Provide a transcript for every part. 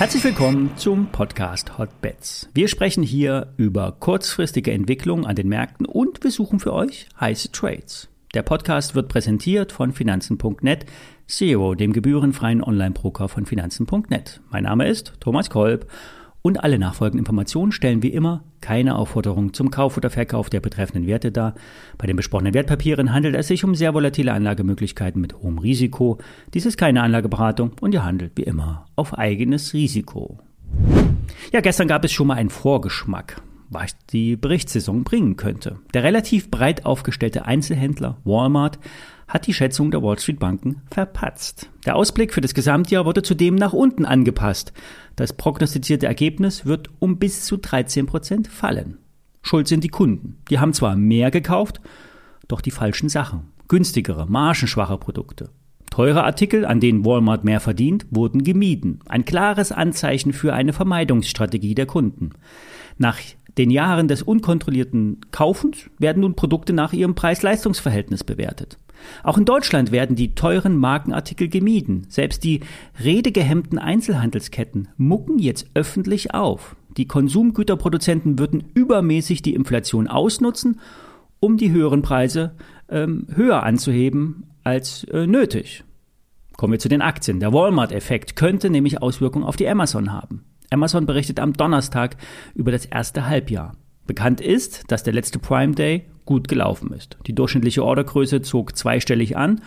Herzlich willkommen zum Podcast Hotbets. Wir sprechen hier über kurzfristige Entwicklungen an den Märkten und wir suchen für euch heiße Trades. Der Podcast wird präsentiert von Finanzen.net, Zero, dem gebührenfreien Online-Broker von Finanzen.net. Mein Name ist Thomas Kolb und alle nachfolgenden Informationen stellen wie immer keine Aufforderung zum Kauf oder Verkauf der betreffenden Werte dar. Bei den besprochenen Wertpapieren handelt es sich um sehr volatile Anlagemöglichkeiten mit hohem Risiko. Dies ist keine Anlageberatung und ihr handelt wie immer auf eigenes Risiko. Ja, gestern gab es schon mal einen Vorgeschmack was die Berichtssaison bringen könnte. Der relativ breit aufgestellte Einzelhändler Walmart hat die Schätzung der Wall Street Banken verpatzt. Der Ausblick für das Gesamtjahr wurde zudem nach unten angepasst. Das prognostizierte Ergebnis wird um bis zu 13 Prozent fallen. Schuld sind die Kunden. Die haben zwar mehr gekauft, doch die falschen Sachen. Günstigere, margenschwache Produkte. Teure Artikel, an denen Walmart mehr verdient, wurden gemieden. Ein klares Anzeichen für eine Vermeidungsstrategie der Kunden. Nach den Jahren des unkontrollierten Kaufens werden nun Produkte nach ihrem Preis-Leistungs-Verhältnis bewertet. Auch in Deutschland werden die teuren Markenartikel gemieden. Selbst die redegehemmten Einzelhandelsketten mucken jetzt öffentlich auf. Die Konsumgüterproduzenten würden übermäßig die Inflation ausnutzen, um die höheren Preise ähm, höher anzuheben als äh, nötig. Kommen wir zu den Aktien. Der Walmart-Effekt könnte nämlich Auswirkungen auf die Amazon haben. Amazon berichtet am Donnerstag über das erste Halbjahr. Bekannt ist, dass der letzte Prime Day gut gelaufen ist. Die durchschnittliche Ordergröße zog zweistellig an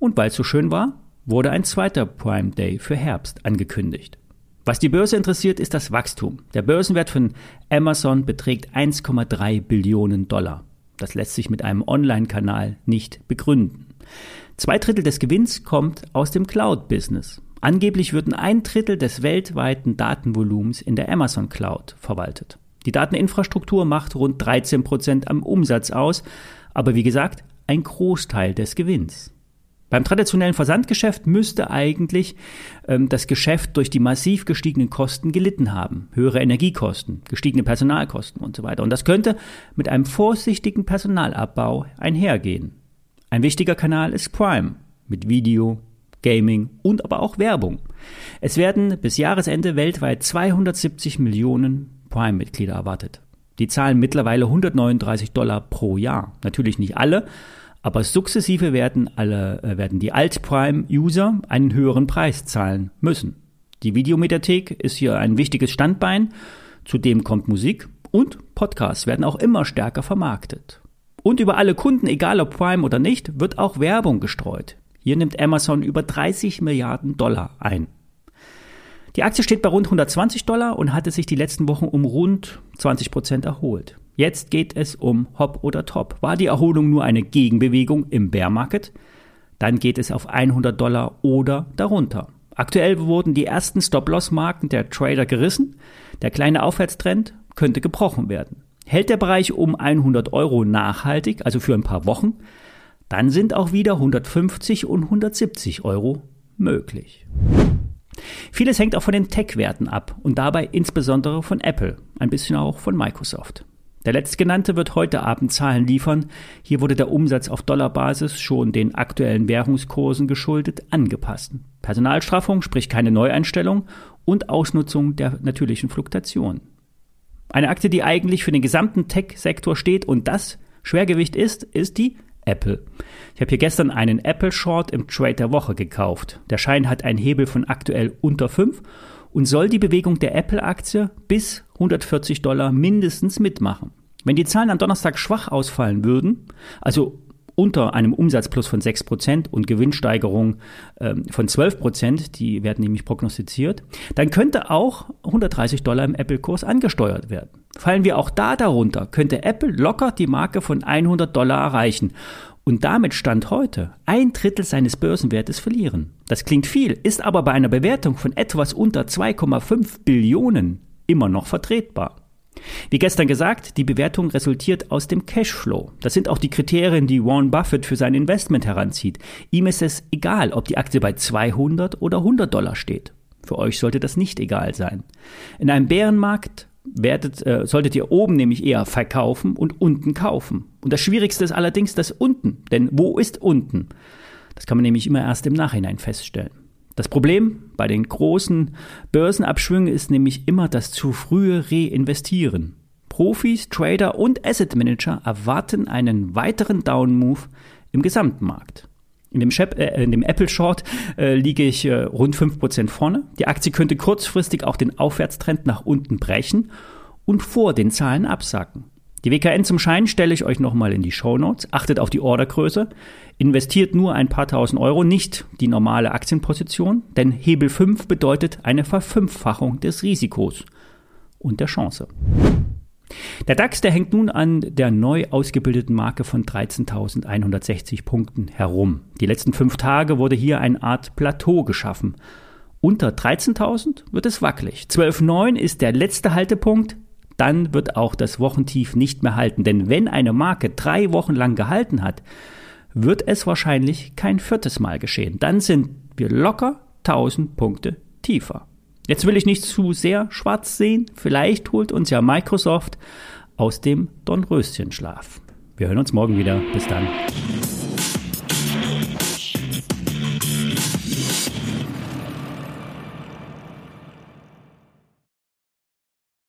und weil es so schön war, wurde ein zweiter Prime Day für Herbst angekündigt. Was die Börse interessiert, ist das Wachstum. Der Börsenwert von Amazon beträgt 1,3 Billionen Dollar. Das lässt sich mit einem Online-Kanal nicht begründen. Zwei Drittel des Gewinns kommt aus dem Cloud-Business. Angeblich würden ein Drittel des weltweiten Datenvolumens in der Amazon Cloud verwaltet. Die Dateninfrastruktur macht rund 13 Prozent am Umsatz aus, aber wie gesagt, ein Großteil des Gewinns. Beim traditionellen Versandgeschäft müsste eigentlich ähm, das Geschäft durch die massiv gestiegenen Kosten gelitten haben. Höhere Energiekosten, gestiegene Personalkosten und so weiter. Und das könnte mit einem vorsichtigen Personalabbau einhergehen. Ein wichtiger Kanal ist Prime mit Video, Gaming und aber auch Werbung. Es werden bis Jahresende weltweit 270 Millionen Prime-Mitglieder erwartet. Die zahlen mittlerweile 139 Dollar pro Jahr. Natürlich nicht alle, aber sukzessive werden alle, äh, werden die Alt-Prime-User einen höheren Preis zahlen müssen. Die Videomediathek ist hier ein wichtiges Standbein. Zudem kommt Musik und Podcasts werden auch immer stärker vermarktet. Und über alle Kunden, egal ob Prime oder nicht, wird auch Werbung gestreut. Hier nimmt Amazon über 30 Milliarden Dollar ein. Die Aktie steht bei rund 120 Dollar und hatte sich die letzten Wochen um rund 20 Prozent erholt. Jetzt geht es um Hop oder Top. War die Erholung nur eine Gegenbewegung im Bear Market? Dann geht es auf 100 Dollar oder darunter. Aktuell wurden die ersten Stop-Loss-Marken der Trader gerissen. Der kleine Aufwärtstrend könnte gebrochen werden. Hält der Bereich um 100 Euro nachhaltig, also für ein paar Wochen, dann sind auch wieder 150 und 170 Euro möglich. Vieles hängt auch von den Tech-Werten ab und dabei insbesondere von Apple, ein bisschen auch von Microsoft. Der letztgenannte wird heute Abend Zahlen liefern. Hier wurde der Umsatz auf Dollarbasis schon den aktuellen Währungskursen geschuldet angepasst. Personalstraffung, sprich keine Neueinstellung und Ausnutzung der natürlichen Fluktuation. Eine Aktie, die eigentlich für den gesamten Tech-Sektor steht und das Schwergewicht ist, ist die Apple. Ich habe hier gestern einen Apple Short im Trade der Woche gekauft. Der Schein hat einen Hebel von aktuell unter 5 und soll die Bewegung der Apple-Aktie bis 140 Dollar mindestens mitmachen. Wenn die Zahlen am Donnerstag schwach ausfallen würden, also unter einem Umsatzplus von 6% und Gewinnsteigerung ähm, von 12%, die werden nämlich prognostiziert, dann könnte auch 130 Dollar im Apple-Kurs angesteuert werden. Fallen wir auch da darunter, könnte Apple locker die Marke von 100 Dollar erreichen und damit Stand heute ein Drittel seines Börsenwertes verlieren. Das klingt viel, ist aber bei einer Bewertung von etwas unter 2,5 Billionen immer noch vertretbar. Wie gestern gesagt, die Bewertung resultiert aus dem Cashflow. Das sind auch die Kriterien, die Warren Buffett für sein Investment heranzieht. Ihm ist es egal, ob die Aktie bei 200 oder 100 Dollar steht. Für euch sollte das nicht egal sein. In einem Bärenmarkt werdet, äh, solltet ihr oben nämlich eher verkaufen und unten kaufen. Und das Schwierigste ist allerdings das unten. Denn wo ist unten? Das kann man nämlich immer erst im Nachhinein feststellen. Das Problem bei den großen Börsenabschwüngen ist nämlich immer das zu frühe Reinvestieren. Profis, Trader und Asset Manager erwarten einen weiteren Down-Move im Gesamtmarkt. In dem, äh, dem, Apple Short äh, liege ich äh, rund 5% vorne. Die Aktie könnte kurzfristig auch den Aufwärtstrend nach unten brechen und vor den Zahlen absacken. Die WKN zum Schein stelle ich euch nochmal in die Show Notes. Achtet auf die Ordergröße. Investiert nur ein paar tausend Euro, nicht die normale Aktienposition, denn Hebel 5 bedeutet eine Verfünffachung des Risikos und der Chance. Der DAX, der hängt nun an der neu ausgebildeten Marke von 13.160 Punkten herum. Die letzten fünf Tage wurde hier eine Art Plateau geschaffen. Unter 13.000 wird es wackelig. 12.9 ist der letzte Haltepunkt. Dann wird auch das Wochentief nicht mehr halten. Denn wenn eine Marke drei Wochen lang gehalten hat, wird es wahrscheinlich kein viertes Mal geschehen. Dann sind wir locker 1000 Punkte tiefer. Jetzt will ich nicht zu sehr schwarz sehen. Vielleicht holt uns ja Microsoft aus dem Dornröschenschlaf. Wir hören uns morgen wieder. Bis dann.